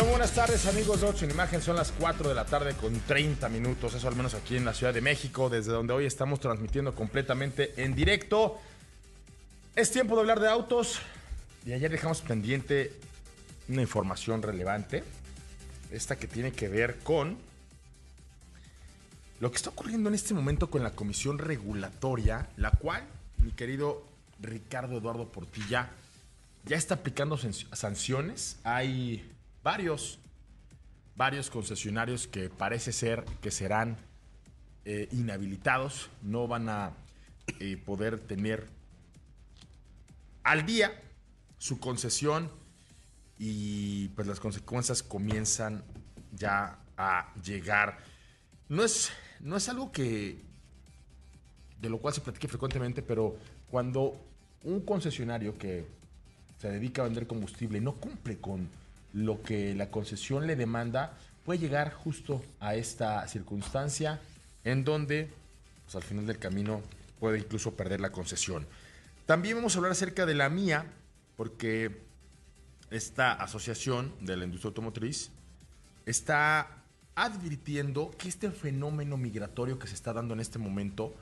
Hola, buenas tardes amigos de 8 en Imagen. Son las 4 de la tarde con 30 minutos, eso al menos aquí en la Ciudad de México, desde donde hoy estamos transmitiendo completamente en directo. Es tiempo de hablar de autos y ayer dejamos pendiente una información relevante, esta que tiene que ver con lo que está ocurriendo en este momento con la Comisión Regulatoria, la cual, mi querido Ricardo Eduardo Portilla, ya está aplicando sanciones. Hay varios, varios concesionarios que parece ser que serán eh, inhabilitados, no van a eh, poder tener al día su concesión y pues las consecuencias comienzan ya a llegar. No es, no es algo que de lo cual se platique frecuentemente, pero cuando un concesionario que se dedica a vender combustible no cumple con lo que la concesión le demanda, puede llegar justo a esta circunstancia en donde, pues, al final del camino, puede incluso perder la concesión. También vamos a hablar acerca de la mía, porque esta asociación de la industria automotriz está advirtiendo que este fenómeno migratorio que se está dando en este momento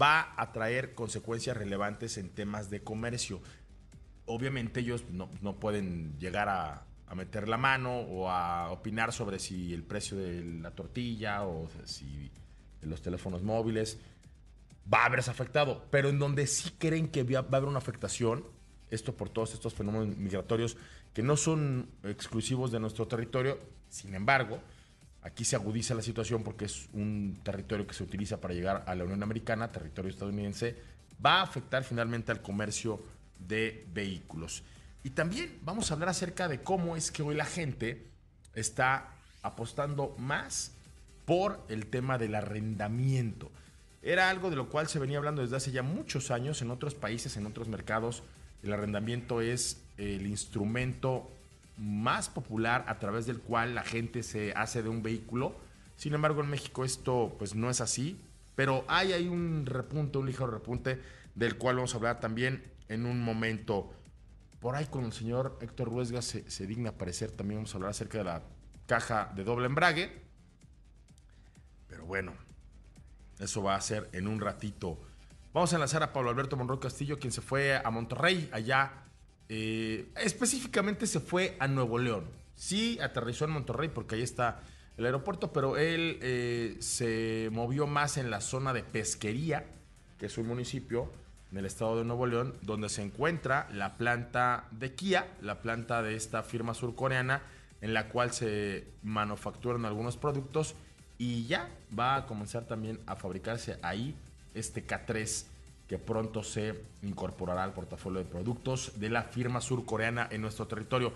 va a traer consecuencias relevantes en temas de comercio. Obviamente ellos no, no pueden llegar a, a meter la mano o a opinar sobre si el precio de la tortilla o si los teléfonos móviles va a verse afectado, pero en donde sí creen que va a haber una afectación, esto por todos estos fenómenos migratorios que no son exclusivos de nuestro territorio, sin embargo, aquí se agudiza la situación porque es un territorio que se utiliza para llegar a la Unión Americana, territorio estadounidense, va a afectar finalmente al comercio de vehículos. Y también vamos a hablar acerca de cómo es que hoy la gente está apostando más por el tema del arrendamiento. Era algo de lo cual se venía hablando desde hace ya muchos años en otros países, en otros mercados. El arrendamiento es el instrumento más popular a través del cual la gente se hace de un vehículo. Sin embargo, en México esto pues no es así, pero hay, hay un repunte, un ligero repunte del cual vamos a hablar también en un momento. Por ahí con el señor Héctor Ruesga se, digna aparecer. También vamos a hablar acerca de la caja de doble embrague. Pero bueno, eso va a ser en un ratito. Vamos a enlazar a Pablo Alberto Monroy Castillo, quien se fue a Monterrey, allá. Eh, específicamente se fue a Nuevo León. Sí, aterrizó en Monterrey porque ahí está el aeropuerto, pero él eh, se movió más en la zona de Pesquería, que es un municipio en el estado de Nuevo León, donde se encuentra la planta de Kia, la planta de esta firma surcoreana, en la cual se manufacturan algunos productos y ya va a comenzar también a fabricarse ahí este K3 que pronto se incorporará al portafolio de productos de la firma surcoreana en nuestro territorio.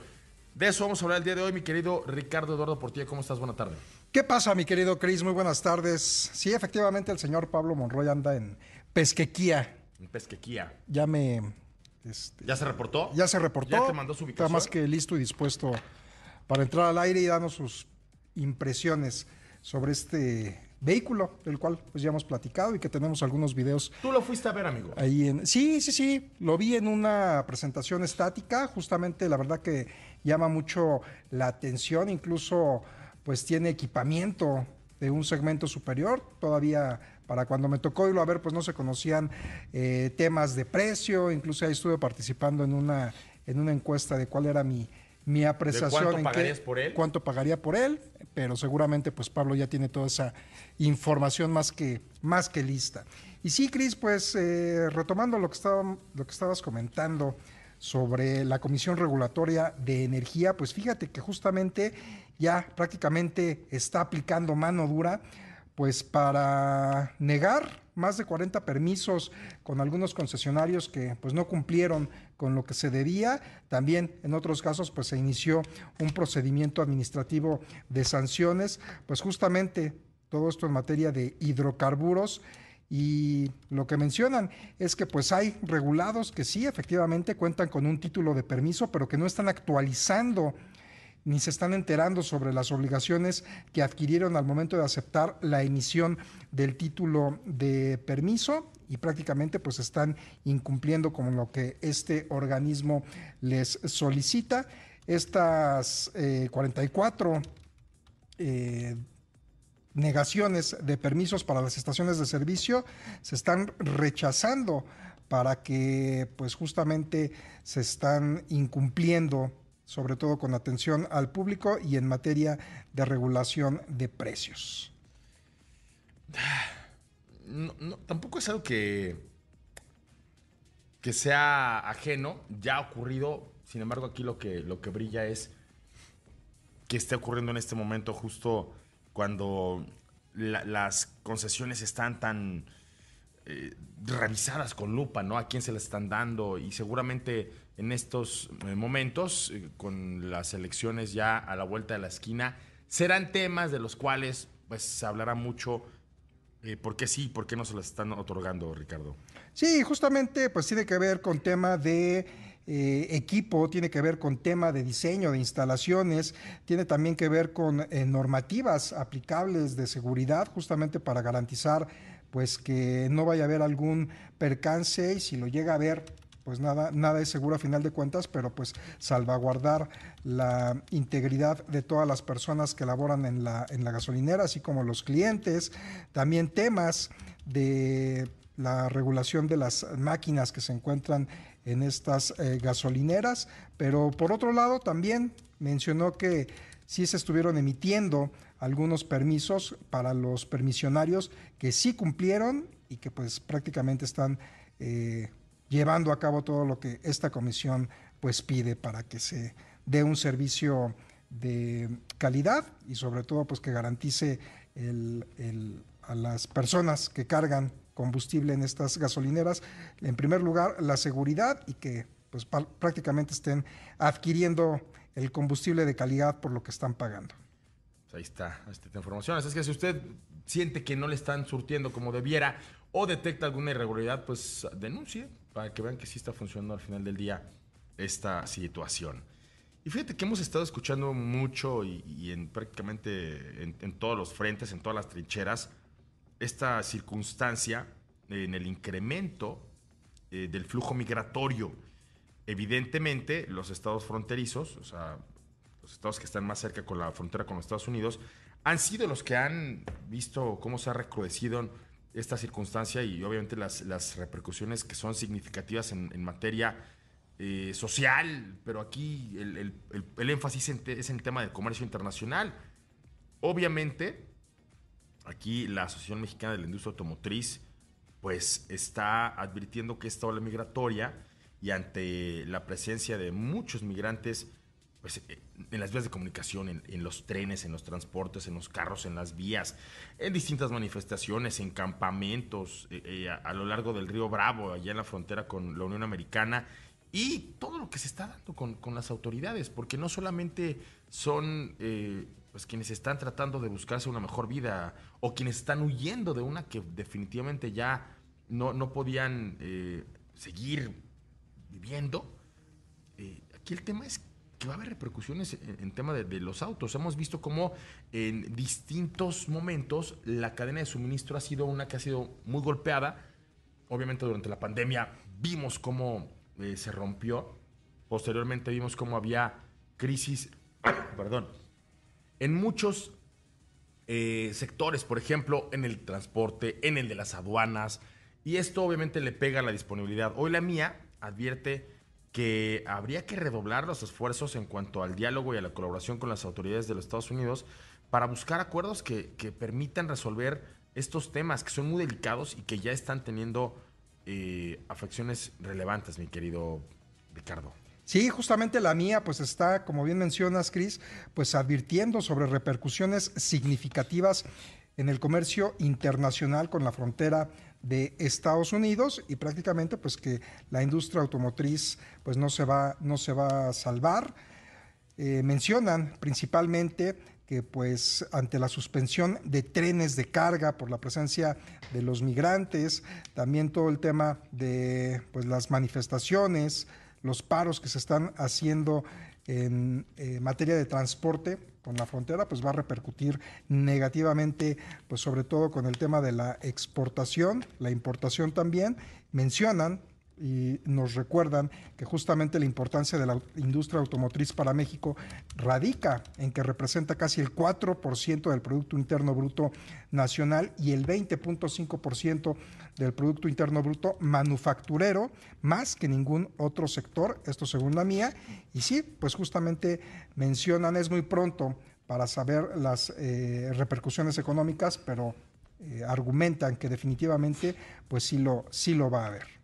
De eso vamos a hablar el día de hoy, mi querido Ricardo Eduardo Portilla. ¿Cómo estás? Buena tarde. ¿Qué pasa, mi querido Cris? Muy buenas tardes. Sí, efectivamente, el señor Pablo Monroy anda en Pesquequía. En Pesquequía. Ya me. Este, ¿Ya se reportó? Ya se reportó. ¿Ya te mandó su ubicación? Está más que listo y dispuesto para entrar al aire y darnos sus impresiones sobre este vehículo, del cual pues ya hemos platicado y que tenemos algunos videos. ¿Tú lo fuiste a ver, amigo? Ahí en, sí, sí, sí, lo vi en una presentación estática, justamente la verdad que llama mucho la atención, incluso pues tiene equipamiento de un segmento superior, todavía para cuando me tocó irlo a ver pues no se conocían eh, temas de precio, incluso ahí estuve participando en una, en una encuesta de cuál era mi, mi apreciación cuánto en pagarías qué- por él? cuánto pagaría por él, pero seguramente pues Pablo ya tiene toda esa información más que, más que lista. Y sí, Cris, pues eh, retomando lo que, estaba, lo que estabas comentando sobre la Comisión Regulatoria de Energía, pues fíjate que justamente ya prácticamente está aplicando mano dura pues para negar más de 40 permisos con algunos concesionarios que pues no cumplieron con lo que se debía. También en otros casos pues se inició un procedimiento administrativo de sanciones, pues justamente todo esto en materia de hidrocarburos y lo que mencionan es que pues hay regulados que sí efectivamente cuentan con un título de permiso, pero que no están actualizando ni se están enterando sobre las obligaciones que adquirieron al momento de aceptar la emisión del título de permiso y prácticamente pues están incumpliendo con lo que este organismo les solicita. estas 44 eh, negaciones de permisos para las estaciones de servicio se están rechazando para que pues justamente se están incumpliendo sobre todo con atención al público y en materia de regulación de precios. tampoco es algo que, que sea ajeno, ya ha ocurrido, sin embargo aquí lo que, lo que brilla es que esté ocurriendo en este momento justo cuando las concesiones están tan eh, revisadas con lupa, ¿no? A quién se las están dando y seguramente en estos eh, momentos, eh, con las elecciones ya a la vuelta de la esquina, serán temas de los cuales pues se hablará mucho. ¿Por qué sí? ¿Por qué no se las están otorgando, Ricardo? Sí, justamente pues tiene que ver con tema de eh, equipo, tiene que ver con tema de diseño, de instalaciones, tiene también que ver con eh, normativas aplicables de seguridad, justamente para garantizar pues que no vaya a haber algún percance y si lo llega a haber, pues nada, nada es seguro a final de cuentas, pero pues salvaguardar la integridad de todas las personas que laboran en la, en la gasolinera, así como los clientes, también temas de la regulación de las máquinas que se encuentran en estas eh, gasolineras, pero por otro lado también mencionó que sí se estuvieron emitiendo algunos permisos para los permisionarios que sí cumplieron y que pues prácticamente están eh, llevando a cabo todo lo que esta comisión pues pide para que se dé un servicio de calidad y sobre todo pues que garantice a las personas que cargan combustible en estas gasolineras. En primer lugar, la seguridad y que pues, prácticamente estén adquiriendo el combustible de calidad por lo que están pagando. Pues ahí está esta información. Es que si usted siente que no le están surtiendo como debiera o detecta alguna irregularidad, pues denuncie para que vean que sí está funcionando al final del día esta situación. Y fíjate que hemos estado escuchando mucho y, en prácticamente en todos los frentes, en todas las trincheras, esta circunstancia en el incremento eh, del flujo migratorio. Evidentemente, los estados fronterizos, o sea, los estados que están más cerca con la frontera con los Estados Unidos, han sido los que han visto cómo se ha recrudecido esta circunstancia y obviamente las, las repercusiones que son significativas en, materia eh, social, pero aquí el, el énfasis es en el tema del comercio internacional. Obviamente, Aquí la Asociación Mexicana de la Industria Automotriz pues está advirtiendo que esta ola migratoria y ante la presencia de muchos migrantes pues, eh, en las vías de comunicación, en, los trenes, en los transportes, en los carros, en las vías, en distintas manifestaciones, en campamentos eh, eh, a, lo largo del río Bravo, allá en la frontera con la Unión Americana, y todo lo que se está dando con, con las autoridades, porque no solamente son pues quienes están tratando de buscarse una mejor vida o quienes están huyendo de una que definitivamente ya no, no podían seguir viviendo. Aquí el tema es que va a haber repercusiones en, tema de, los autos. Hemos visto cómo en distintos momentos la cadena de suministro ha sido una que ha sido muy golpeada. Obviamente durante la pandemia vimos cómo eh, se rompió. Posteriormente vimos cómo había crisis, perdón, en muchos eh, sectores, por ejemplo, en el transporte, en el de las aduanas, y esto obviamente le pega a la disponibilidad. Hoy la mía advierte que habría que redoblar los esfuerzos en cuanto al diálogo y a la colaboración con las autoridades de los Estados Unidos para buscar acuerdos que, permitan resolver estos temas que son muy delicados y que ya están teniendo eh, afecciones relevantes, mi querido Ricardo. Sí, justamente la mía pues está, como bien mencionas, Cris, pues advirtiendo sobre repercusiones significativas en el comercio internacional con la frontera de Estados Unidos y prácticamente pues que la industria automotriz pues no se va, no se va a salvar. Eh, mencionan principalmente que pues ante la suspensión de trenes de carga por la presencia de los migrantes, también todo el tema de pues las manifestaciones, los paros que se están haciendo en eh, materia de transporte con la frontera, pues va a repercutir negativamente, pues sobre todo con el tema de la exportación, la importación también. Mencionan y nos recuerdan que justamente la importancia de la industria automotriz para México radica en que representa casi el 4% del Producto Interno Bruto Nacional y el 20.5% del Producto Interno Bruto manufacturero, más que ningún otro sector, esto según la mía. Y sí, pues justamente mencionan, es muy pronto para saber las eh, repercusiones económicas, pero eh, argumentan que definitivamente pues sí lo, sí lo va a haber.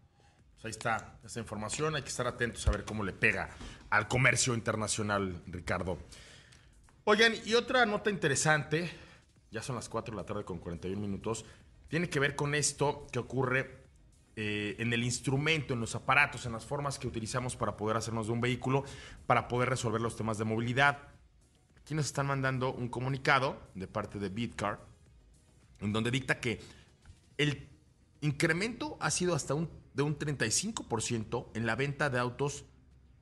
Pues ahí está esa información, hay que estar atentos a ver cómo le pega al comercio internacional, Ricardo. Oigan, y otra nota interesante, ya son las 4 de la tarde con 41 minutos, tiene que ver con esto que ocurre eh, en el instrumento, en los aparatos, en las formas que utilizamos para poder hacernos de un vehículo, para poder resolver los temas de movilidad. Aquí nos están mandando un comunicado de parte de Bitcar, en donde dicta que el incremento ha sido hasta un, de un 35% en la venta de autos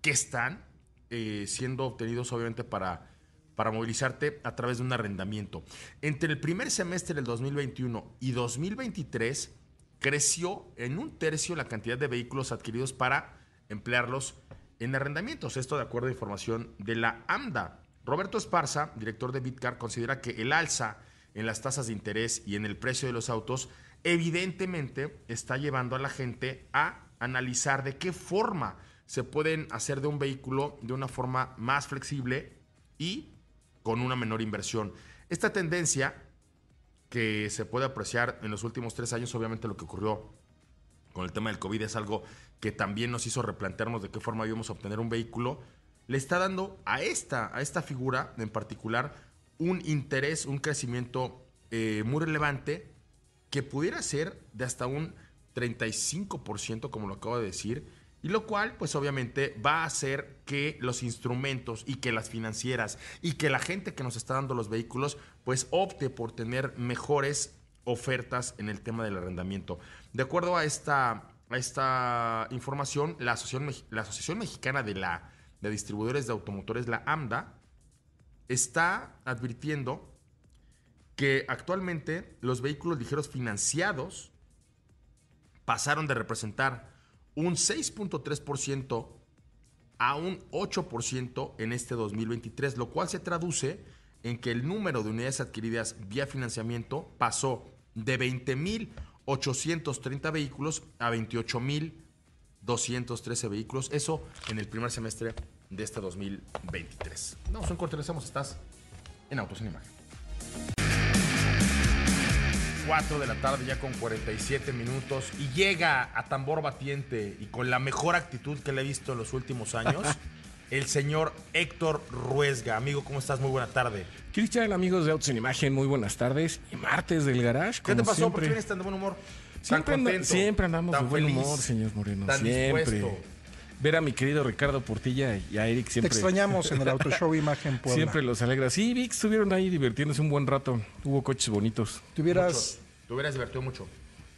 que están eh, siendo obtenidos obviamente para, para movilizarte a través de un arrendamiento. Entre el primer semestre del 2021 y 2023 creció en un tercio la cantidad de vehículos adquiridos para emplearlos en arrendamientos. Esto de acuerdo a información de la AMDA. Roberto Esparza, director de Bitcar, considera que el alza en las tasas de interés y en el precio de los autos, evidentemente está llevando a la gente a analizar de qué forma se pueden hacer de un vehículo de una forma más flexible y con una menor inversión. Esta tendencia que se puede apreciar en los últimos tres años, obviamente lo que ocurrió con el tema del COVID es algo que también nos hizo replantearnos de qué forma íbamos a obtener un vehículo, le está dando a esta, a esta figura en particular un interés, un crecimiento eh, muy relevante que pudiera ser de hasta un 35%, como lo acabo de decir, y lo cual, pues obviamente, va a hacer que los instrumentos y que las financieras y que la gente que nos está dando los vehículos, pues opte por tener mejores ofertas en el tema del arrendamiento. De acuerdo a esta, a esta información, la Asociación, la Asociación Mexicana de, la, de Distribuidores de Automotores, la AMDA, está advirtiendo que actualmente los vehículos ligeros financiados pasaron de representar un 6.3% a un 8% en este 2023, lo cual se traduce en que el número de unidades adquiridas vía financiamiento pasó de 20.830 vehículos a 28.213 vehículos, eso en el primer semestre de este 2023. Vamos un corte, estás en Autos en Imagen. 4 de la tarde ya con 47 minutos y llega a tambor batiente y con la mejor actitud que le he visto en los últimos años. el señor Héctor Ruesga. Amigo, ¿cómo estás? Muy buena tarde. Cristian, amigos de Autos en Imagen, muy buenas tardes. Y martes del Garage. ¿Qué te pasó? ¿Por qué vienes tan de buen humor? Siempre, siempre andamos de buen humor, señor Moreno. siempre ver a mi querido Ricardo Portilla y a Eric siempre. Te extrañamos en el Auto Show Imagen Puebla. Siempre los alegra. Sí, Vic, estuvieron ahí divirtiéndose un buen rato. Hubo coches bonitos. Te hubieras... Te hubieras divertido mucho.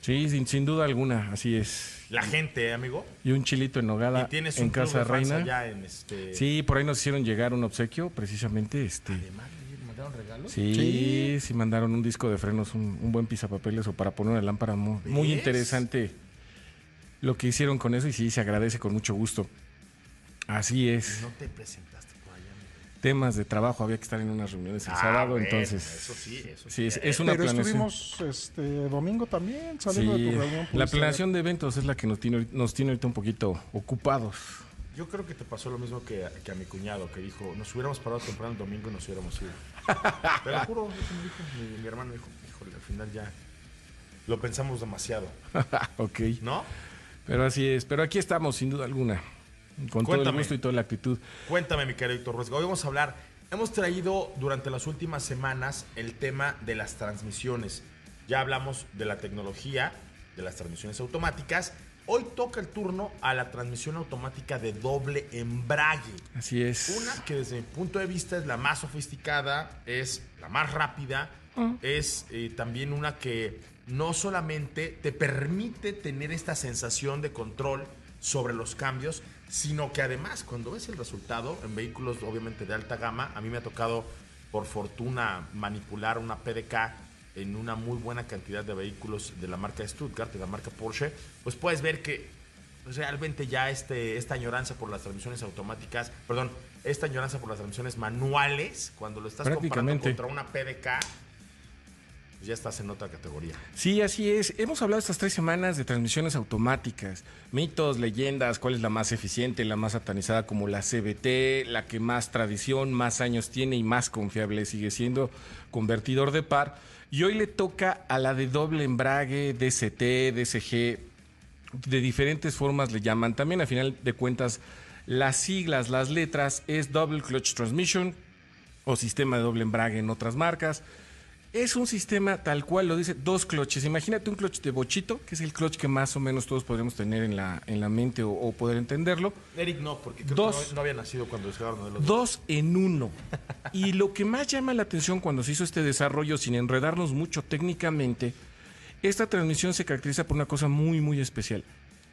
Sí, sin, sin, duda alguna, así es. La gente, amigo. Y un chilito en nogada en Casa Reina. En este... Sí, por ahí nos hicieron llegar un obsequio, precisamente. Este... Además, ¿mandaron regalos? Sí, sí, mandaron un disco de frenos, un, un buen pisapapeles o para poner una lámpara muy, muy interesante lo que hicieron con eso y sí, se agradece con mucho gusto. Así es. No te presentaste por allá. Temas de trabajo, había que estar en unas reuniones el ah, sábado, entonces. Eso sí, eso sí. es, una Pero planeación. estuvimos este domingo también saliendo de tu reunión. La planeación de eventos es la que nos tiene, nos tiene ahorita un poquito ocupados. Yo creo que te pasó lo mismo que, que, a mi cuñado, que dijo, nos hubiéramos parado temprano el domingo y nos hubiéramos ido. Te lo juro, mi, mi hermano dijo, híjole, al final ya lo pensamos demasiado. ok. ¿No? Pero así es, pero aquí estamos, sin duda alguna. Con todo el gusto y toda la actitud. Cuéntame, mi querido Héctor Hoy vamos a hablar. Hemos traído durante las últimas semanas el tema de las transmisiones. Ya hablamos de la tecnología, de las transmisiones automáticas. Hoy toca el turno a la transmisión automática de doble embrague. Así es. Una que desde mi punto de vista es la más sofisticada, es la más rápida, mm. es eh, también una que no solamente te permite tener esta sensación de control sobre los cambios, sino que además cuando ves el resultado en vehículos obviamente de alta gama, a mí me ha tocado por fortuna manipular una PDK en una muy buena cantidad de vehículos de la marca Stuttgart, de la marca Porsche, pues puedes ver que realmente ya este, esta añoranza por las transmisiones automáticas, perdón, esta añoranza por las transmisiones manuales, cuando lo estás comparando contra una PDK, ya estás en otra categoría. Sí, así es. Hemos hablado estas tres semanas de transmisiones automáticas, mitos, leyendas, cuál es la más eficiente, la más satanizada como la CBT, la que más tradición, más años tiene y más confiable sigue siendo convertidor de par. Y hoy le toca a la de doble embrague, DCT, DCG, de diferentes formas le llaman. También a final de cuentas, las siglas, las letras es Double Clutch Transmission o sistema de doble embrague en otras marcas. Es un sistema tal cual lo dice, dos cloches. Imagínate un clutch de bochito, que es el clutch que más o menos todos podríamos tener en la, en la mente o, o poder entenderlo. Eric no, porque creo Dos. que no, no había nacido cuando descargaron de los Dos en uno. Y lo que más llama la atención cuando se hizo este desarrollo, sin enredarnos mucho técnicamente, esta transmisión se caracteriza por una cosa muy, muy especial.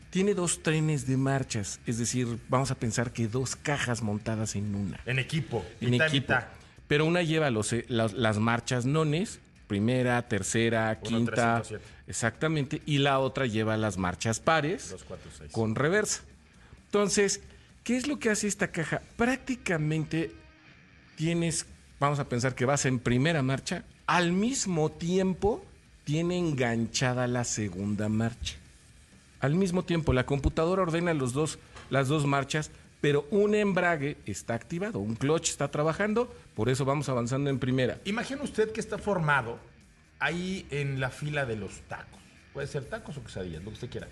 Tiene dos trenes de marchas, es decir, vamos a pensar que dos cajas montadas en una. En equipo, En mitad, equipo. mitad. Pero una lleva los, eh, las, las marchas nones, primera, tercera, Uno, quinta, 307. exactamente, y la otra lleva las marchas pares Dos, cuatro, seis. con reversa. Entonces, ¿qué es lo que hace esta caja? Prácticamente tienes, vamos a pensar que vas en primera marcha, al mismo tiempo tiene enganchada la segunda marcha. Al mismo tiempo, la computadora ordena los dos, las dos marchas, pero un embrague está activado, un clutch está trabajando, por eso vamos avanzando en primera. Imagina usted que está formado ahí en la fila de los tacos. Puede ser tacos o quesadillas, lo que usted quiera.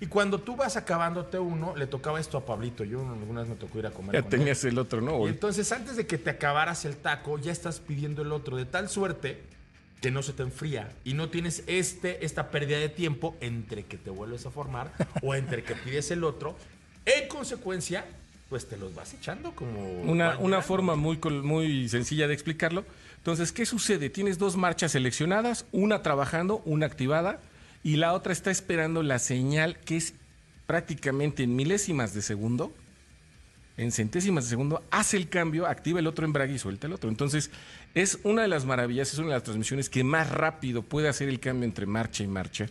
Y cuando tú vas acabándote uno, le tocaba esto a Pablito. Yo alguna vez me tocó ir a comer. Ya con él. tenías el otro, ¿no? Y entonces, antes de que te acabaras el taco, ya estás pidiendo el otro, de tal suerte que no se te enfría y no tienes este, esta pérdida de tiempo entre que te vuelves a formar o entre que pides el otro. En consecuencia, pues te los vas echando como. Una, una forma muy, muy sencilla de explicarlo. Entonces, ¿qué sucede? Tienes dos marchas seleccionadas, una trabajando, una activada, y la otra está esperando la señal que es prácticamente en milésimas de segundo, en centésimas de segundo, hace el cambio, activa el otro embrague y suelta el otro. Entonces, es una de las maravillas, es una de las transmisiones que más rápido puede hacer el cambio entre marcha y marcha.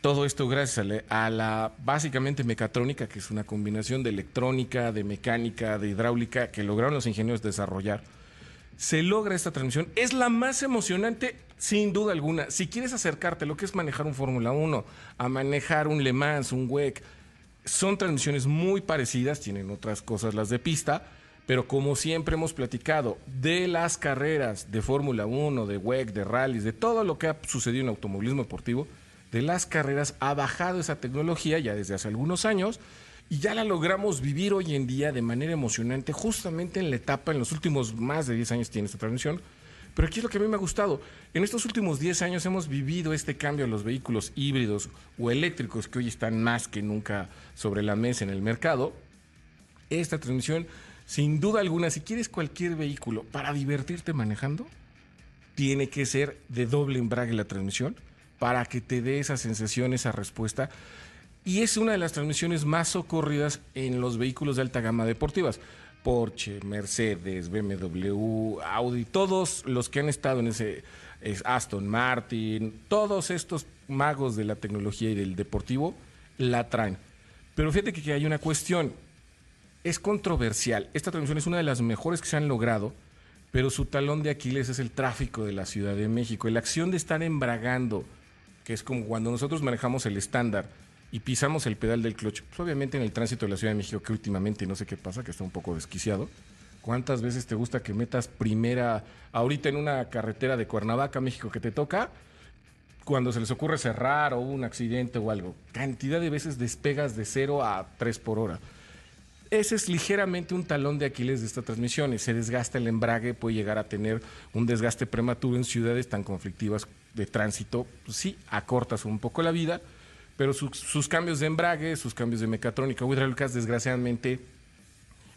Todo esto gracias a la, básicamente mecatrónica, que es una combinación de electrónica, de mecánica, de hidráulica, que lograron los ingenieros desarrollar. Se logra esta transmisión. Es la más emocionante, sin duda alguna. Si quieres acercarte a lo que es manejar un Fórmula 1, a manejar un Le Mans, un WEC, son transmisiones muy parecidas, tienen otras cosas las de pista, pero como siempre hemos platicado, de las carreras de Fórmula 1, de WEC, de rallies, de todo lo que ha sucedido en automovilismo deportivo, de las carreras ha bajado esa tecnología ya desde hace algunos años y ya la logramos vivir hoy en día de manera emocionante, justamente en la etapa, en los últimos más de 10 años tiene esta transmisión. Pero aquí es lo que a mí me ha gustado. En estos últimos 10 años hemos vivido este cambio a los vehículos híbridos o eléctricos que hoy están más que nunca sobre la mesa en el mercado. Esta transmisión, sin duda alguna, si quieres cualquier vehículo para divertirte manejando, tiene que ser de doble embrague la transmisión para que te dé esa sensación, esa respuesta. Y es una de las transmisiones más socorridas en los vehículos de alta gama deportivas. Porsche, Mercedes, BMW, Audi, todos los que han estado en ese es Aston Martin, todos estos magos de la tecnología y del deportivo la traen. Pero fíjate que hay una cuestión, es controversial. Esta transmisión es una de las mejores que se han logrado, pero su talón de Aquiles es el tráfico de la Ciudad de México. La acción de estar embragando, que es como cuando nosotros manejamos el estándar y pisamos el pedal del clutch, pues obviamente en el tránsito de la Ciudad de México, que últimamente no sé qué pasa, que está un poco desquiciado. ¿Cuántas veces te gusta que metas primera, ahorita en una carretera de Cuernavaca, México, que te toca? Cuando se les ocurre cerrar o un accidente o algo. Cantidad de veces despegas de 0 a 3 por hora. Ese es ligeramente un talón de Aquiles de esta transmisión. Se desgasta el embrague, puede llegar a tener un desgaste prematuro en ciudades tan conflictivas de tránsito. Pues sí, acortas un poco la vida, pero sus, sus cambios de embrague, sus cambios de mecatrónica o hidráulicas, desgraciadamente,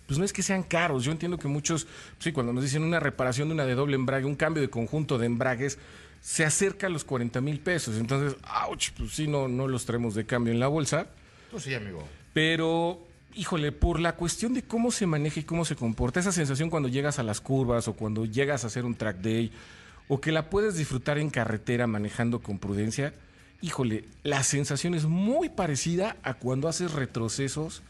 pues no es que sean caros. Yo entiendo que muchos, sí, cuando nos dicen una reparación de una de doble embrague, un cambio de conjunto de embragues, se acerca a los 40 mil pesos. Entonces, ouch, pues sí, no, no los traemos de cambio en la bolsa. Pues sí, amigo. Pero, híjole, por la cuestión de cómo se maneja y cómo se comporta, esa sensación cuando llegas a las curvas o cuando llegas a hacer un track day, o que la puedes disfrutar en carretera manejando con prudencia, híjole, la sensación es muy parecida a cuando haces retrocesos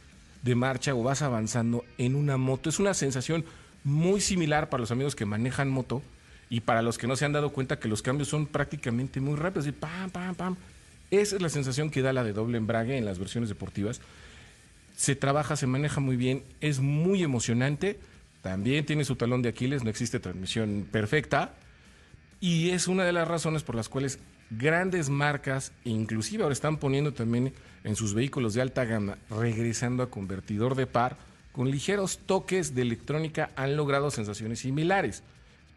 de marcha o vas avanzando en una moto. Es una sensación muy similar para los amigos que manejan moto y para los que no se han dado cuenta que los cambios son prácticamente muy rápidos. Y pam, pam, pam. Esa es la sensación que da la de doble embrague en las versiones deportivas. Se trabaja, se maneja muy bien, es muy emocionante. También tiene su talón de Aquiles, no existe transmisión perfecta. Y es una de las razones por las cuales grandes marcas, inclusive ahora están poniendo también en sus vehículos de alta gama, regresando a convertidor de par, con ligeros toques de electrónica han logrado sensaciones similares,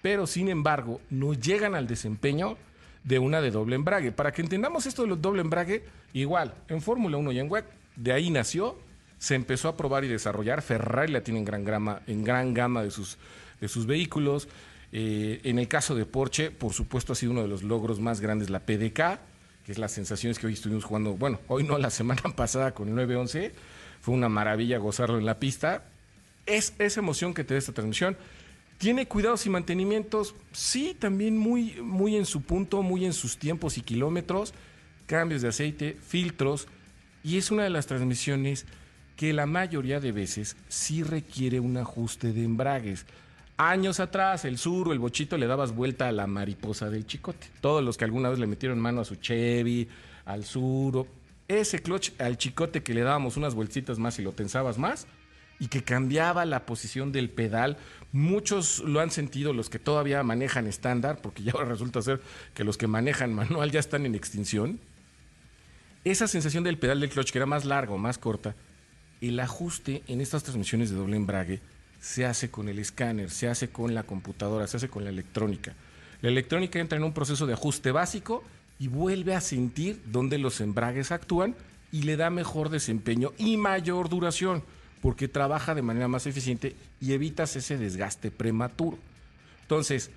pero sin embargo no llegan al desempeño de una de doble embrague. Para que entendamos esto de doble embrague, igual, en Fórmula 1 y en WEC, de ahí nació, se empezó a probar y desarrollar, Ferrari la tiene en gran gama, en gran gama de sus, de sus vehículos, eh, en el caso de Porsche, por supuesto, ha sido uno de los logros más grandes la PDK, que es las sensaciones que hoy estuvimos jugando, bueno, hoy no, la semana pasada con el 911. Fue una maravilla gozarlo en la pista. Es esa emoción que te da esta transmisión. ¿Tiene cuidados y mantenimientos? Sí, también muy, muy en su punto, muy en sus tiempos y kilómetros. Cambios de aceite, filtros. Y es una de las transmisiones que la mayoría de veces sí requiere un ajuste de embragues. Años atrás, el sur el bochito le dabas vuelta a la mariposa del chicote. Todos los que alguna vez le metieron mano a su Chevy, al sur, ese clutch al chicote que le dábamos unas vueltitas más y lo tensabas más y que cambiaba la posición del pedal. Muchos lo han sentido, los que todavía manejan estándar, porque ya ahora resulta ser que los que manejan manual ya están en extinción. Esa sensación del pedal del clutch, que era más largo, más corta, el ajuste en estas transmisiones de doble embrague se hace con el escáner, se hace con la computadora, se hace con la electrónica. La electrónica entra en un proceso de ajuste básico y vuelve a sentir dónde los embragues actúan y le da mejor desempeño y mayor duración, porque trabaja de manera más eficiente y evitas ese desgaste prematuro. Entonces,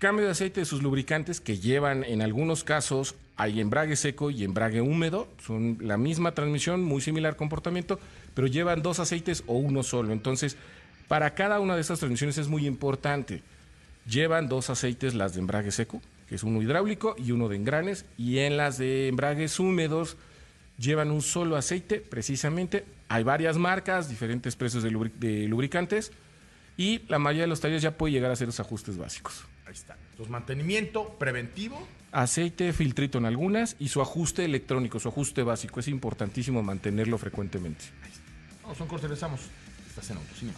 cambio de aceite de sus lubricantes que llevan en algunos casos hay embrague seco y embrague húmedo, son la misma transmisión, muy similar comportamiento, pero llevan dos aceites o uno solo. Entonces, para cada una de estas transmisiones es muy importante. Llevan dos aceites, las de embrague seco, que es uno hidráulico y uno de engranes, y en las de embragues húmedos llevan un solo aceite, precisamente. Hay varias marcas, diferentes precios de, lubricantes, y la mayoría de los talleres ya puede llegar a hacer los ajustes básicos. Ahí está. Entonces, mantenimiento preventivo. Aceite, filtrito en algunas y su ajuste electrónico, su ajuste básico. Es importantísimo mantenerlo frecuentemente. Ahí está. Vamos, son cortes, regresamos. Estás en auto, sin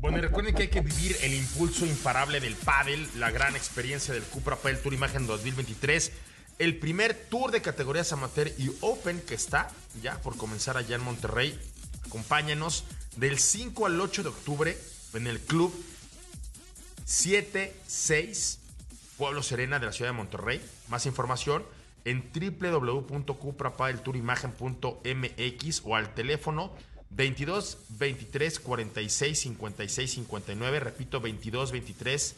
Bueno, y recuerden que hay que vivir el impulso imparable del pádel, la gran experiencia del Cupra Padel Tour Imagen 2023, el primer tour de categorías amateur y open que está ya por comenzar allá en Monterrey. Acompáñenos del 5 al 8 de octubre en el club 76 Pueblo Serena de la ciudad de Monterrey. Más información en www.cuprapadeltourimagen.mx o al teléfono 22 23 46 56 59. Repito, 22 23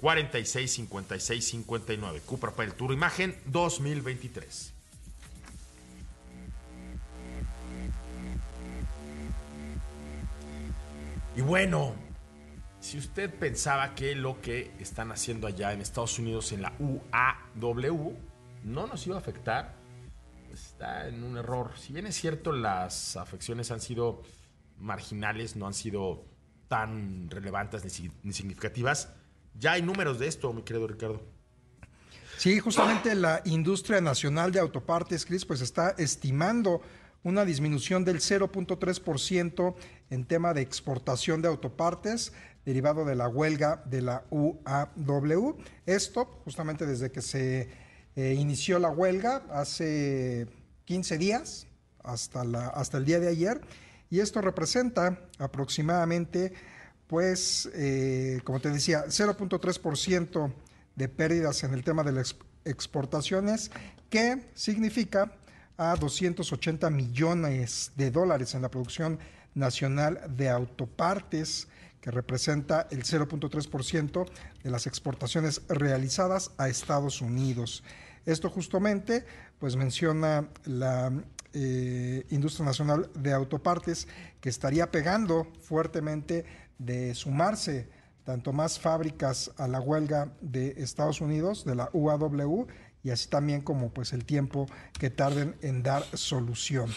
46 56 59. Cupra para el Tour Imagen 2023. Y bueno, si usted pensaba que lo que están haciendo allá en Estados Unidos en la UAW no nos iba a afectar, está en un error. Si bien es cierto, las afecciones han sido marginales, no han sido tan relevantes ni, significativas, ya hay números de esto, mi querido Ricardo. Sí, justamente la industria nacional de autopartes, Cris, pues está estimando una disminución del 0.3% en tema de exportación de autopartes derivado de la huelga de la UAW. Esto justamente desde que se eh, inició la huelga hace 15 días, hasta, la, hasta el día de ayer, y esto representa aproximadamente, pues, eh, como te decía, 0.3% de pérdidas en el tema de las exportaciones, que significa a 280 millones de dólares en la producción nacional de autopartes, que representa el 0.3% de las exportaciones realizadas a Estados Unidos. Esto justamente pues menciona la eh, industria nacional de autopartes que estaría pegando fuertemente de sumarse tanto más fábricas a la huelga de Estados Unidos, de la UAW, y así también como pues el tiempo que tarden en dar solución.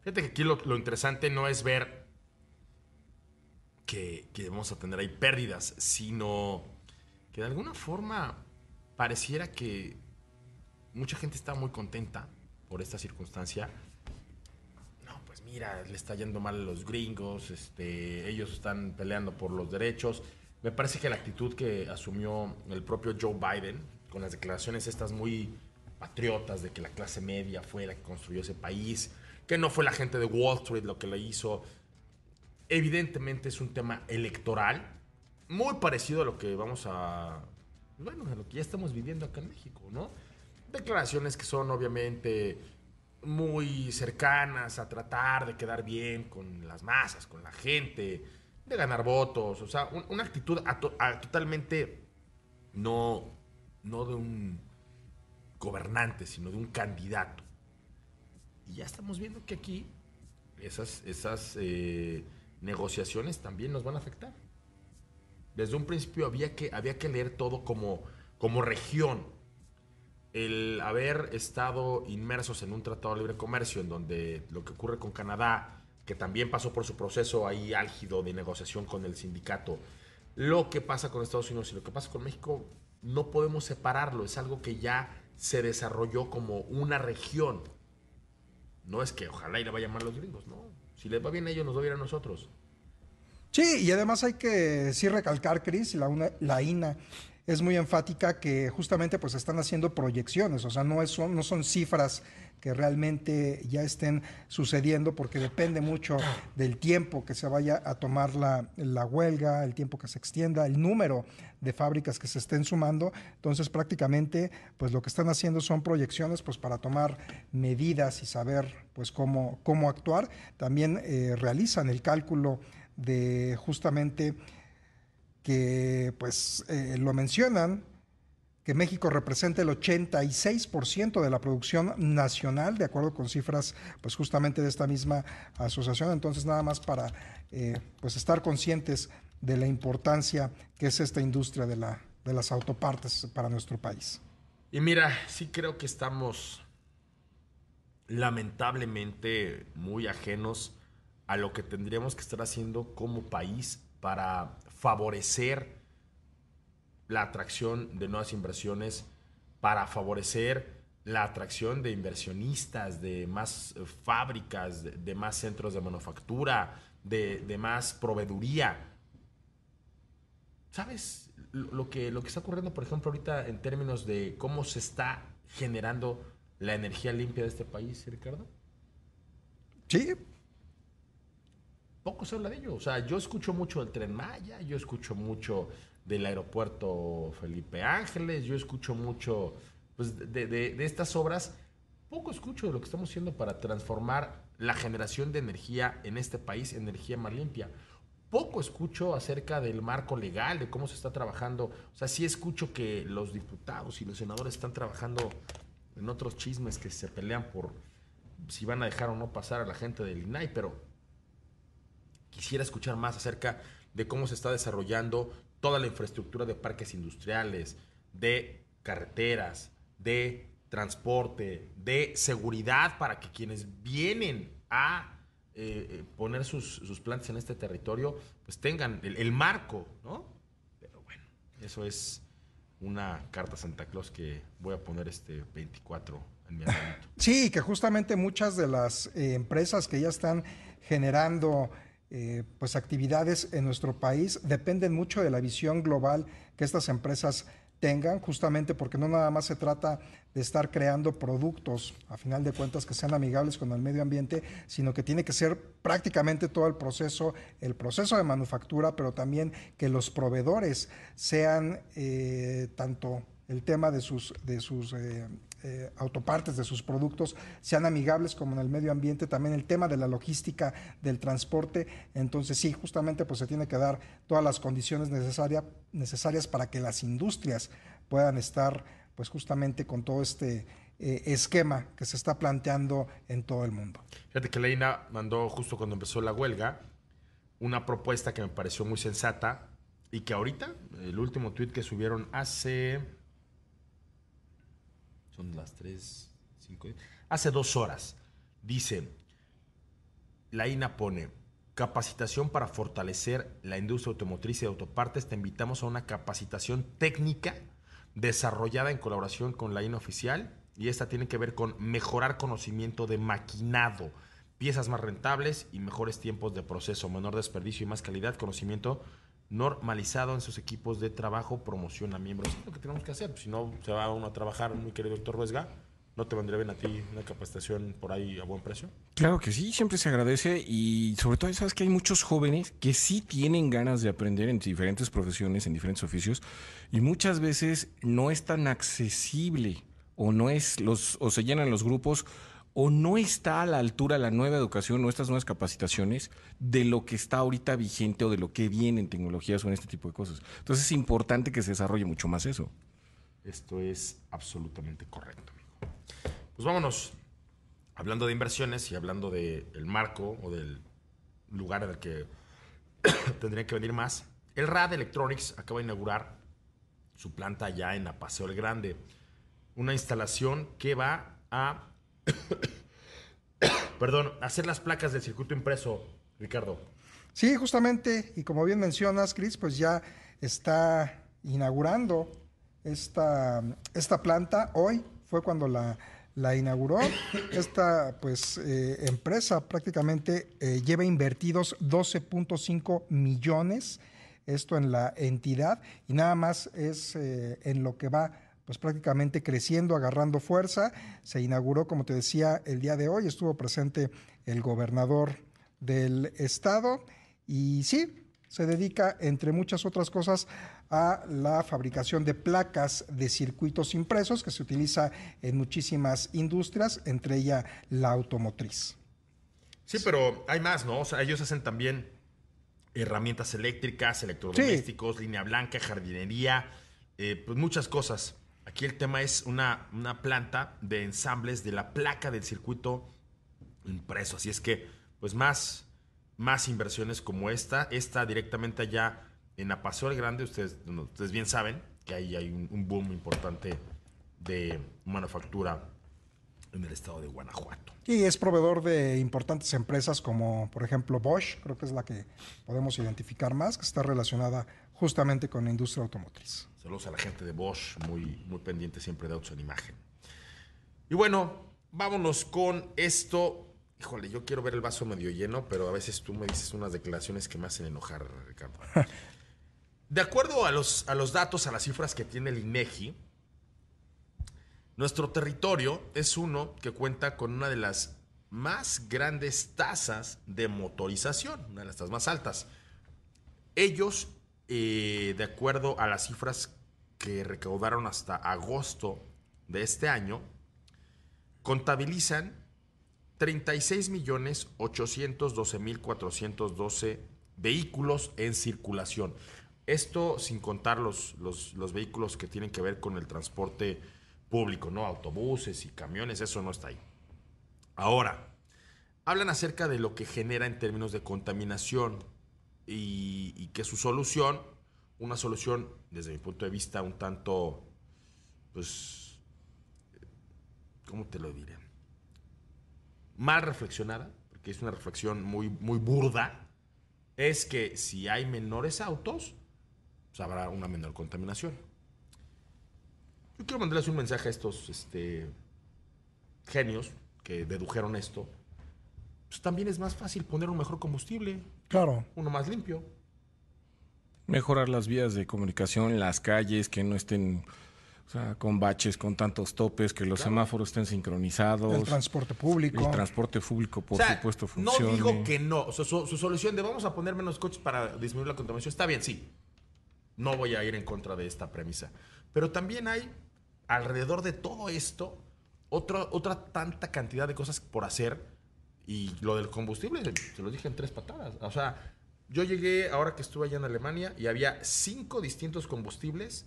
Fíjate que aquí lo, interesante no es ver que, que vamos a tener ahí pérdidas, sino que de alguna forma pareciera que mucha gente está muy contenta por esta circunstancia. No, pues mira, le está yendo mal a los gringos, este, ellos están peleando por los derechos. Me parece que la actitud que asumió el propio Joe Biden, con las declaraciones estas muy patriotas de que la clase media fue la que construyó ese país, que no fue la gente de Wall Street lo que le hizo, evidentemente es un tema electoral, muy parecido a lo que vamos a, bueno, a lo que ya estamos viviendo acá en México, ¿no? Declaraciones que son obviamente muy cercanas a tratar de quedar bien con las masas, con la gente, de ganar votos, o sea, un- una actitud totalmente no, no de un gobernante, sino de un candidato. Y ya estamos viendo que aquí esas, esas eh, negociaciones también nos van a afectar. Desde un principio había que, había que leer todo como, como región. El haber estado inmersos en un tratado de libre comercio, en donde lo que ocurre con Canadá, que también pasó por su proceso ahí álgido de negociación con el sindicato, lo que pasa con Estados Unidos y lo que pasa con México, no podemos separarlo. Es algo que ya se desarrolló como una región. No es que ojalá y le vaya mal a los gringos, no. Si les va bien a ellos, nos va bien a nosotros. Sí, y además hay que sí recalcar, Cris, la, la INA es muy enfática que justamente pues están haciendo proyecciones, o sea, no, es, son, no son cifras que realmente ya estén sucediendo porque depende mucho del tiempo que se vaya a tomar la, la huelga, el tiempo que se extienda, el número de fábricas que se estén sumando. Entonces prácticamente pues lo que están haciendo son proyecciones pues para tomar medidas y saber pues cómo, cómo actuar. También eh, realizan el cálculo de justamente que pues eh, lo mencionan que México representa el 86% de la producción nacional, de acuerdo con cifras, pues justamente de esta misma asociación. Entonces, nada más para eh, pues estar conscientes de la importancia que es esta industria de, la, de las autopartes para nuestro país. Y mira, sí creo que estamos lamentablemente muy ajenos a lo que tendríamos que estar haciendo como país para favorecer la atracción de nuevas inversiones, para favorecer la atracción de inversionistas, de más eh, fábricas, de, de más centros de manufactura, de, de más proveeduría. ¿Sabes lo que, lo que está ocurriendo, por ejemplo, ahorita en términos de cómo se está generando la energía limpia de este país, Ricardo? Sí, Poco se habla de ello. O sea, yo escucho mucho del Tren Maya, yo escucho mucho del aeropuerto Felipe Ángeles, yo escucho mucho pues, de, de- estas obras. Poco escucho de lo que estamos haciendo para transformar la generación de energía en este país en energía más limpia. Poco escucho acerca del marco legal, de cómo se está trabajando. O sea, sí escucho que los diputados y los senadores están trabajando en otros chismes que se pelean por si van a dejar o no pasar a la gente del INAI, pero quisiera escuchar más acerca de cómo se está desarrollando toda la infraestructura de parques industriales, de carreteras, de transporte, de seguridad para que quienes vienen a eh, eh, poner sus, sus plantas en este territorio, pues tengan el, marco, ¿no? Pero bueno, eso es una carta Santa Claus que voy a poner este 24 en mi. Sí, que justamente muchas de las eh, empresas que ya están generando eh, pues actividades en nuestro país dependen mucho de la visión global que estas empresas tengan, justamente porque no nada más se trata de estar creando productos, a final de cuentas, que sean amigables con el medio ambiente, sino que tiene que ser prácticamente todo el proceso, el proceso de manufactura, pero también que los proveedores sean eh, tanto el tema de sus, de sus eh, eh, autopartes, de sus productos, sean amigables como en el medio ambiente, también el tema de la logística, del transporte. Entonces sí, justamente pues se tiene que dar todas las condiciones necesaria, necesarias para que las industrias puedan estar pues justamente con todo este eh, esquema que se está planteando en todo el mundo. Fíjate que Leina mandó justo cuando empezó la huelga una propuesta que me pareció muy sensata y que ahorita, el último tweet que subieron hace. Son las 3, 5. Hace dos horas. Dice: La INA pone capacitación para fortalecer la industria automotriz y de autopartes. Te invitamos a una capacitación técnica desarrollada en colaboración con la INA oficial. Y esta tiene que ver con mejorar conocimiento de maquinado, piezas más rentables y mejores tiempos de proceso, menor desperdicio y más calidad, conocimiento normalizado en sus equipos de trabajo, promoción a miembros. Es lo que tenemos que hacer. Si no, se va uno a trabajar, mi querido doctor Ruesga, ¿no te vendría bien a ti una capacitación por ahí a buen precio? Claro que sí, siempre se agradece y sobre todo sabes que hay muchos jóvenes que sí tienen ganas de aprender en diferentes profesiones, en diferentes oficios y muchas veces no es tan accesible o no es los o se llenan los grupos o no está a la altura la nueva educación o estas nuevas capacitaciones de lo que está ahorita vigente o de lo que viene en tecnologías o en este tipo de cosas. Entonces es importante que se desarrolle mucho más eso. Esto es absolutamente correcto. Pues vámonos. Hablando de inversiones y hablando del marco o del lugar en el que tendría que venir más, el RAD Electronics acaba de inaugurar su planta ya en Apaseo el Grande. Una instalación que va a Perdón, hacer las placas del circuito impreso, Ricardo. Sí, justamente, y como bien mencionas, Chris, pues ya está inaugurando esta, esta planta. Hoy fue cuando la, la inauguró. Esta pues eh, empresa prácticamente eh, lleva invertidos 12.5 millones, esto en la entidad, y nada más es eh, en lo que va pues prácticamente creciendo, agarrando fuerza. Se inauguró, como te decía, el día de hoy, estuvo presente el gobernador del estado y sí, se dedica, entre muchas otras cosas, a la fabricación de placas de circuitos impresos que se utiliza en muchísimas industrias, entre ellas la automotriz. Sí, pero hay más, ¿no? O sea, ellos hacen también herramientas eléctricas, electrodomésticos, línea blanca, jardinería, eh, pues muchas cosas. Aquí el tema es una, una planta de ensambles de la placa del circuito impreso. Así es que, pues más, más inversiones como esta. Esta directamente allá en Apaseo Grande, ustedes, ustedes bien saben que ahí hay un, boom importante de manufactura en el estado de Guanajuato. Y es proveedor de importantes empresas como, por ejemplo, Bosch, creo que es la que podemos identificar más, que está relacionada justamente con la industria automotriz. Saludos a la gente de Bosch, muy, muy pendiente siempre de autos en imagen. Y bueno, vámonos con esto. Híjole, yo quiero ver el vaso medio lleno, pero a veces tú me dices unas declaraciones que me hacen enojar, Ricardo. De acuerdo a los, a los datos, a las cifras que tiene el INEGI, nuestro territorio es uno que cuenta con una de las más grandes tasas de motorización, una de las tasas más altas. Ellos eh, de acuerdo a las cifras que recaudaron hasta agosto de este año, contabilizan 36 millones 812 mil 412 vehículos en circulación. Esto sin contar los, los, los, vehículos que tienen que ver con el transporte público, ¿no? Autobuses y camiones, eso no está ahí. Ahora, hablan acerca de lo que genera en términos de contaminación y, que su solución, una solución desde mi punto de vista un tanto, pues, ¿cómo te lo diré? Mal reflexionada, porque es una reflexión muy, muy burda, es que si hay menores autos, pues habrá una menor contaminación. Yo quiero mandarles un mensaje a estos este, genios que dedujeron esto. Pues también es más fácil poner un mejor combustible. Claro. Uno más limpio. Mejorar las vías de comunicación, las calles, que no estén con baches, con tantos topes, que los semáforos estén sincronizados. El transporte público. El transporte público, por supuesto, funcione. No digo que no. su, solución de vamos a poner menos coches para disminuir la contaminación está bien, sí. No voy a ir en contra de esta premisa. Pero también hay, alrededor de todo esto, otra, otra tanta cantidad de cosas por hacer y lo del combustible, se lo dije en tres patadas. O sea, yo llegué ahora que estuve allá en Alemania y había cinco distintos combustibles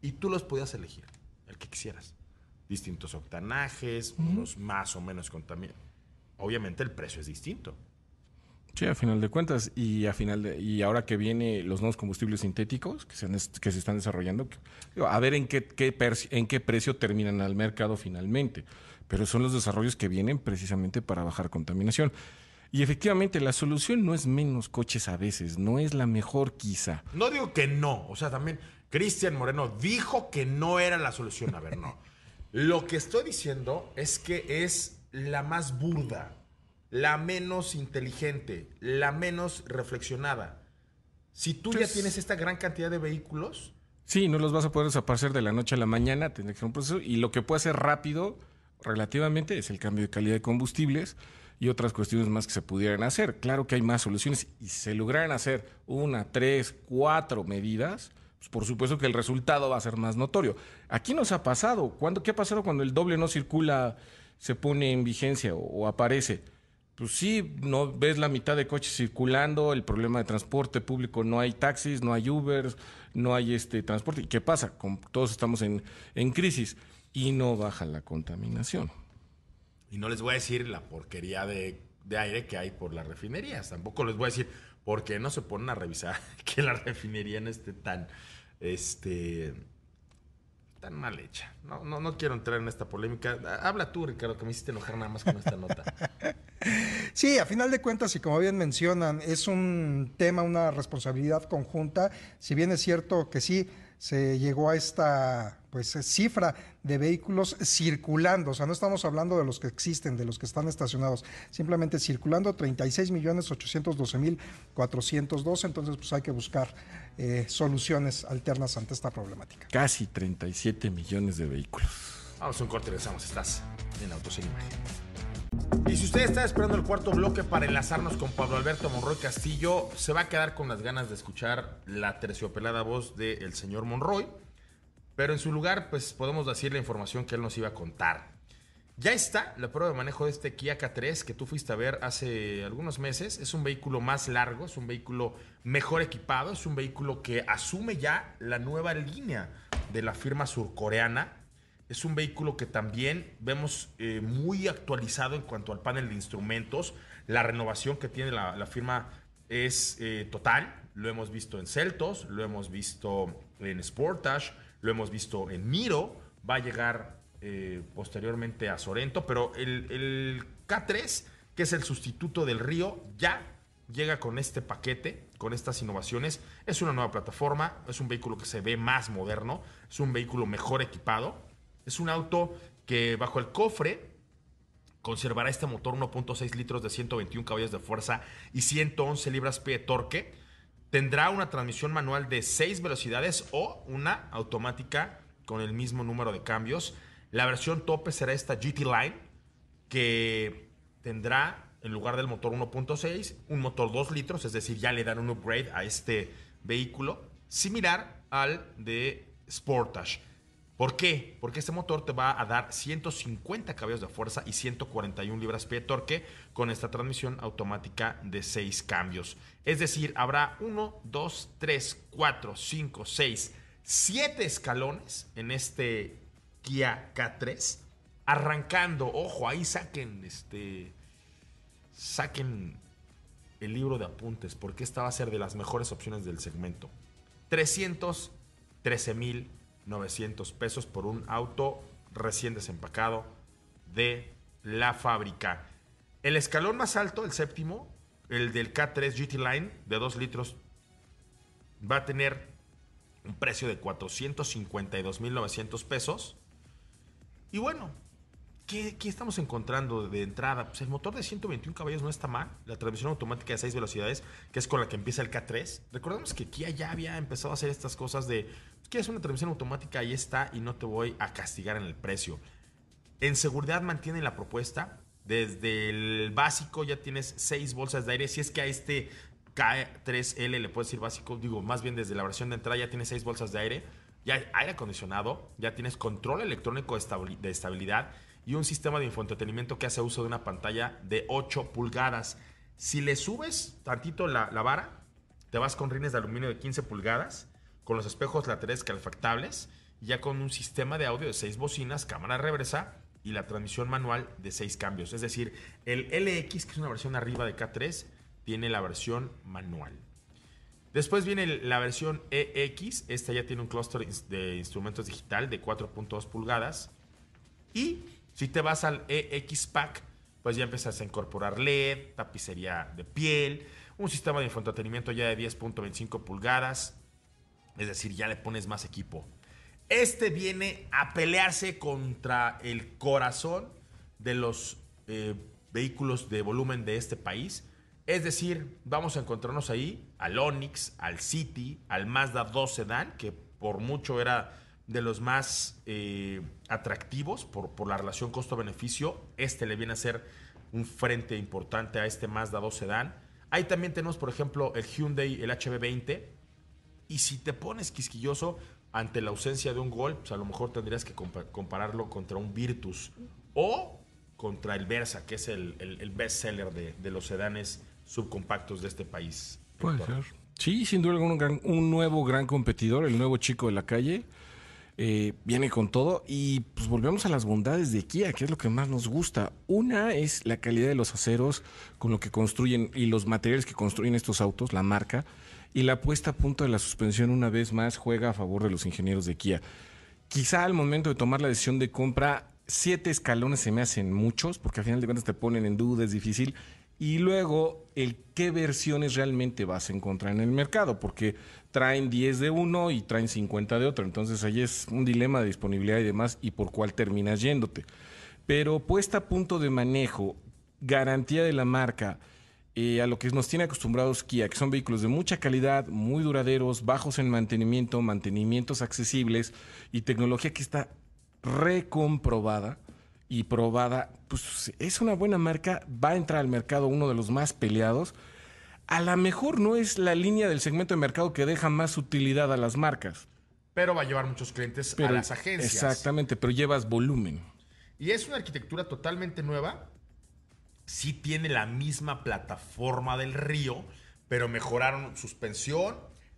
y tú los podías elegir, el que quisieras. Distintos octanajes, unos más o menos contaminados. Obviamente el precio es distinto. Sí, a final de cuentas. Y a final de, y ahora que viene los nuevos combustibles sintéticos que se, están desarrollando, a ver en qué, en qué precio terminan al mercado finalmente. Pero son los desarrollos que vienen precisamente para bajar contaminación. Y efectivamente, la solución no es menos coches a veces, no es la mejor quizá. No digo que no, o sea, también Cristian Moreno dijo que no era la solución. A ver, no. Lo que estoy diciendo es que es la más burda, la menos inteligente, la menos reflexionada. Si tú ya tienes esta gran cantidad de vehículos, Sí, no los vas a poder desaparecer de la noche a la mañana, tendrá que ser un proceso. Y lo que puede ser rápido, relativamente, es el cambio de calidad de combustibles y otras cuestiones más que se pudieran hacer. Claro que hay más soluciones y se lograran hacer una, tres, cuatro medidas, pues por supuesto que el resultado va a ser más notorio. Aquí nos ha pasado. ¿Cuándo, ¿Qué ha pasado cuando el doble no circula, se pone en vigencia o, o aparece? Pues sí, no ves la mitad de coches circulando, el problema de transporte público, no hay taxis, no hay Ubers, no hay este transporte. ¿Y qué pasa? Con- todos estamos en, en crisis y no baja la contaminación. y no les voy a decir la porquería de, de aire que hay por las refinerías, tampoco les voy a decir por qué no se ponen a revisar que la refinería no esté tan, este, tan mal hecha. No, no, no quiero entrar en esta polémica. Habla tú, Ricardo, que me hiciste enojar nada más con esta nota. Sí, a final de cuentas, y como bien mencionan, es un tema, una responsabilidad conjunta. Si bien es cierto que sí se llegó a esta pues cifra de vehículos circulando, o sea, no estamos hablando de los que existen, de los que están estacionados, simplemente circulando 36 millones 812 mil 402, entonces pues hay que buscar eh, soluciones alternas ante esta problemática. Casi 37 millones de vehículos. Vamos a un corte y regresamos. Estás en Autos en Imagen. Y si usted está esperando el cuarto bloque para enlazarnos con Pablo Alberto Monroy Castillo, se va a quedar con las ganas de escuchar la terciopelada voz del señor Monroy. Pero en su lugar, pues podemos decir la información que él nos iba a contar. Ya está la prueba de manejo de este Kia K3 que tú fuiste a ver hace algunos meses. Es un vehículo más largo, es un vehículo mejor equipado, es un vehículo que asume ya la nueva línea de la firma surcoreana. Es un vehículo que también vemos eh, muy actualizado en cuanto al panel de instrumentos. La renovación que tiene la, firma es eh, total. Lo hemos visto en Celtos, lo hemos visto en Sportage, lo hemos visto en Miro. Va a llegar eh, posteriormente a Sorento, pero el, el K3, que es el sustituto del Río, ya llega con este paquete, con estas innovaciones. Es una nueva plataforma, es un vehículo que se ve más moderno, es un vehículo mejor equipado. Es un auto que bajo el cofre conservará este motor 1.6 litros de 121 caballos de fuerza y 111 libras-pie de torque. Tendrá una transmisión manual de 6 velocidades o una automática con el mismo número de cambios. La versión tope será esta GT Line que tendrá en lugar del motor 1.6 un motor 2 litros, es decir, ya le dan un upgrade a este vehículo similar al de Sportage. ¿Por qué? Porque este motor te va a dar 150 caballos de fuerza y 141 libras-pie de torque con esta transmisión automática de 6 cambios. Es decir, habrá 1, 2, 3, 4, 5, 6, 7 escalones en este Kia K3. Arrancando, ojo, ahí saquen este. Saquen el libro de apuntes, porque esta va a ser de las mejores opciones del segmento. 313 mil 900 pesos por un auto recién desempacado de la fábrica. El escalón más alto, el séptimo, el del K3 GT Line de 2 litros, va a tener un precio de 452.900 pesos. Y bueno, ¿qué, ¿qué, estamos encontrando de entrada? Pues el motor de 121 caballos no está mal. La transmisión automática de 6 velocidades, que es con la que empieza el K3. Recordemos que Kia ya había empezado a hacer estas cosas de quieres una transmisión automática, ahí está y no te voy a castigar en el precio. En seguridad mantienen la propuesta. Desde el básico ya tienes 6 bolsas de aire. Si es que a este K3L le puedes decir básico, digo, más bien desde la versión de entrada ya tienes 6 bolsas de aire. Ya hay aire acondicionado, ya tienes control electrónico de estabilidad y un sistema de infoentretenimiento que hace uso de una pantalla de 8 pulgadas. Si le subes tantito la, la vara, te vas con rines de aluminio de 15 pulgadas con los espejos laterales calefactables, ya con un sistema de audio de 6 bocinas, cámara reversa y la transmisión manual de 6 cambios. Es decir, el LX, que es una versión arriba de K3, tiene la versión manual. Después viene la versión EX, esta ya tiene un clúster de instrumentos digital de 4.2 pulgadas. Y si te vas al EX Pack, pues ya empiezas a incorporar LED, tapicería de piel, un sistema de infoentretenimiento ya de 10.25 pulgadas, es decir, ya le pones más equipo. Este viene a pelearse contra el corazón de los eh, vehículos de volumen de este país. Es decir, vamos a encontrarnos ahí al Onix, al City, al Mazda 2 Sedan, que por mucho era de los más eh, atractivos por, la relación costo-beneficio. Este le viene a ser un frente importante a este Mazda 2 Sedan. Ahí también tenemos, por ejemplo, el Hyundai, el HB20. Y si te pones quisquilloso ante la ausencia de un Gol, pues a lo mejor tendrías que compararlo contra un Virtus o contra el Versa, que es el, el, best seller de, de, los sedanes subcompactos de este país. Puede ser. Sí, sin duda alguna, un, un nuevo gran competidor, el nuevo chico de la calle. Eh, viene con todo y pues volvemos a las bondades de Kia, que es lo que más nos gusta. Una es la calidad de los aceros con lo que construyen y los materiales que construyen estos autos, la marca, y la puesta a punto de la suspensión una vez más juega a favor de los ingenieros de Kia. Quizá al momento de tomar la decisión de compra, siete escalones se me hacen muchos, porque al final de cuentas te ponen en duda, es difícil. Y luego, el qué versiones realmente vas a encontrar en el mercado, porque traen 10 de uno y traen 50 de otro. Entonces ahí es un dilema de disponibilidad y demás y por cuál terminas yéndote. Pero puesta a punto de manejo, garantía de la marca, eh, a lo que nos tiene acostumbrados Kia, que son vehículos de mucha calidad, muy duraderos, bajos en mantenimiento, mantenimientos accesibles y tecnología que está recomprobada y probada, pues es una buena marca, va a entrar al mercado uno de los más peleados a lo mejor no es la línea del segmento de mercado que deja más utilidad a las marcas. Pero va a llevar muchos clientes a las agencias. Exactamente, pero llevas volumen. Y es una arquitectura totalmente nueva. Sí tiene la misma plataforma del río, pero mejoraron suspensión,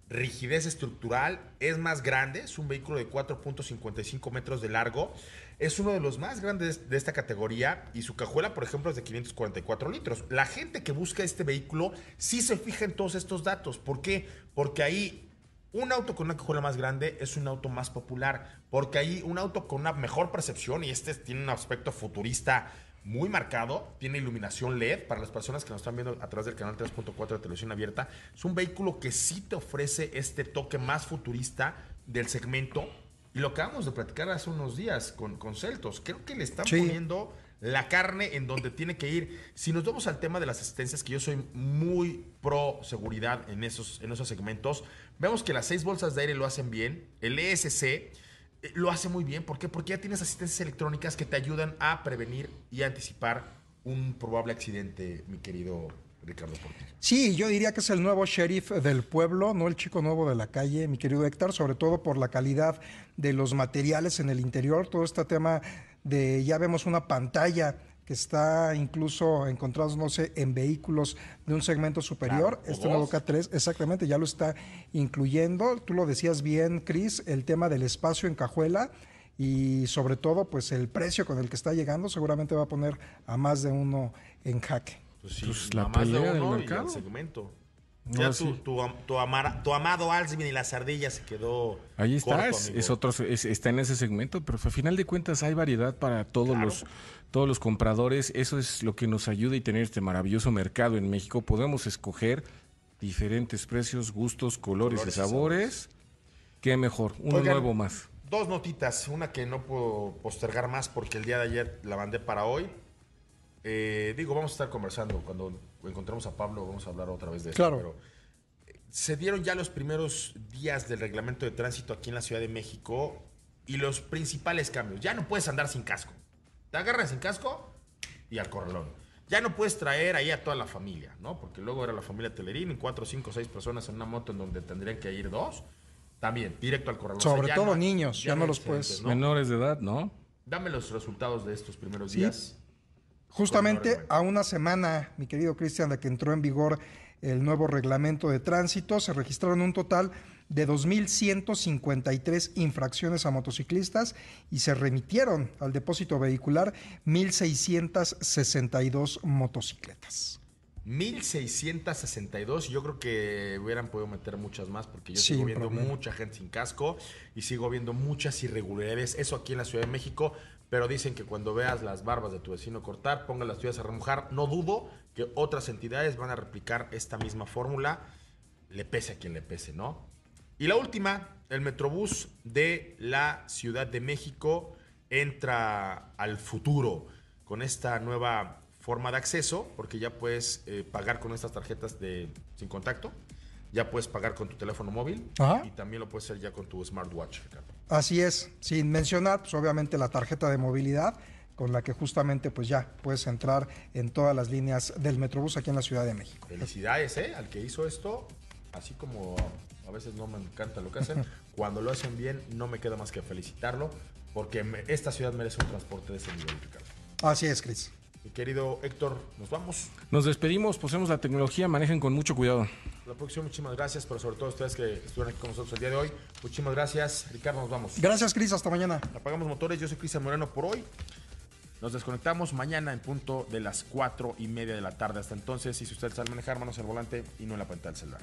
rigidez estructural, es más grande, es un vehículo de 4.55 metros de largo es uno de los más grandes de esta categoría y su cajuela, por ejemplo, es de 544 litros. La gente que busca este vehículo sí se fija en todos estos datos. ¿Por qué? Porque ahí un auto con una cajuela más grande es un auto más popular, porque ahí un auto con una mejor percepción y este tiene un aspecto futurista muy marcado, tiene iluminación LED para las personas que nos están viendo a través del canal 3.4 de televisión abierta. Es un vehículo que sí te ofrece este toque más futurista del segmento y lo acabamos de platicar hace unos días con, con Celtos. Creo que le están poniendo la carne en donde tiene que ir. Si nos vamos al tema de las asistencias, que yo soy muy pro seguridad en esos, en esos segmentos, vemos que las seis bolsas de aire lo hacen bien, el ESC lo hace muy bien. ¿Por qué? Porque ya tienes asistencias electrónicas que te ayudan a prevenir y anticipar un probable accidente, mi querido Ricardo Portillo. Sí, yo diría que es el nuevo sheriff del pueblo, no el chico nuevo de la calle, mi querido Héctor, sobre todo por la calidad de los materiales en el interior, todo este tema de, ya vemos una pantalla que está incluso encontrándose en vehículos de un segmento superior. este nuevo K3, exactamente, ya lo está incluyendo. Tú lo decías bien, Cris, el tema del espacio en cajuela y sobre todo, pues el precio con el que está llegando seguramente va a poner a más de uno en jaque. Pues sí, pues la más de uno y el segmento. ya tu, tu, tu, amado Alzheimer y las ardillas se quedó. Ahí está, es, otro, está en ese segmento, pero a final de cuentas hay variedad para todos los todos los compradores. Eso es lo que nos ayuda y tener este maravilloso mercado en México. Podemos escoger diferentes precios, gustos, colores, y sabores. Qué mejor, uno nuevo más. Dos notitas, una que no puedo postergar más porque el día de ayer la mandé para hoy. Eh, digo, vamos a estar conversando. Cuando encontremos a Pablo, vamos a hablar otra vez de eso. Claro. Pero eh, se dieron ya los primeros días del reglamento de tránsito aquí en la Ciudad de México y los principales cambios. Ya no puedes andar sin casco. Te agarras sin casco y al corralón. Ya no puedes traer ahí a toda la familia, ¿no? Porque luego era la familia Telerín y cuatro, cinco, seis personas en una moto en donde tendrían que ir dos. También, directo al corralón. Sobre todo niños, ya, no los puedes. Menores de edad, ¿no? Dame los resultados de estos primeros días. Justamente a una semana, mi querido Cristian, de que entró en vigor el nuevo reglamento de tránsito, se registraron un total de 2.153 infracciones a motociclistas y se remitieron al depósito vehicular 1.662 motocicletas. 1662. Yo creo que hubieran podido meter muchas más porque yo sigo viendo problema. mucha gente sin casco y sigo viendo muchas irregularidades. Eso aquí en la Ciudad de México. Pero dicen que cuando veas las barbas de tu vecino cortar, ponga las tuyas a remojar. No dudo que otras entidades van a replicar esta misma fórmula. Le pese a quien le pese, ¿no? Y la última, el Metrobús de la Ciudad de México entra al futuro con esta nueva forma de acceso, porque ya puedes eh, pagar con estas tarjetas de sin contacto, ya puedes pagar con tu teléfono móvil Ajá. y también lo puedes hacer ya con tu smartwatch, Ricardo. Así es, sin mencionar, pues obviamente la tarjeta de movilidad con la que justamente pues ya puedes entrar en todas las líneas del Metrobús aquí en la Ciudad de México. Felicidades, ¿eh? Al que hizo esto, así como a veces no me encanta lo que hacen, cuando lo hacen bien no me queda más que felicitarlo, porque me- esta ciudad merece un transporte de ese nivel, Ricardo. Así es, Cris. Mi querido Héctor, nos vamos. Nos despedimos, posemos la tecnología, manejen con mucho cuidado. La próxima, muchísimas gracias, pero sobre todo ustedes que estuvieron aquí con nosotros el día de hoy. Muchísimas gracias. Ricardo, nos vamos. Gracias, Cris. Hasta mañana. Apagamos motores. Yo soy Cristian Moreno por hoy. Nos desconectamos mañana en punto de las 4 y media de la tarde. Hasta entonces, y si ustedes saben manejar, manos al volante y no en la pantalla del celular.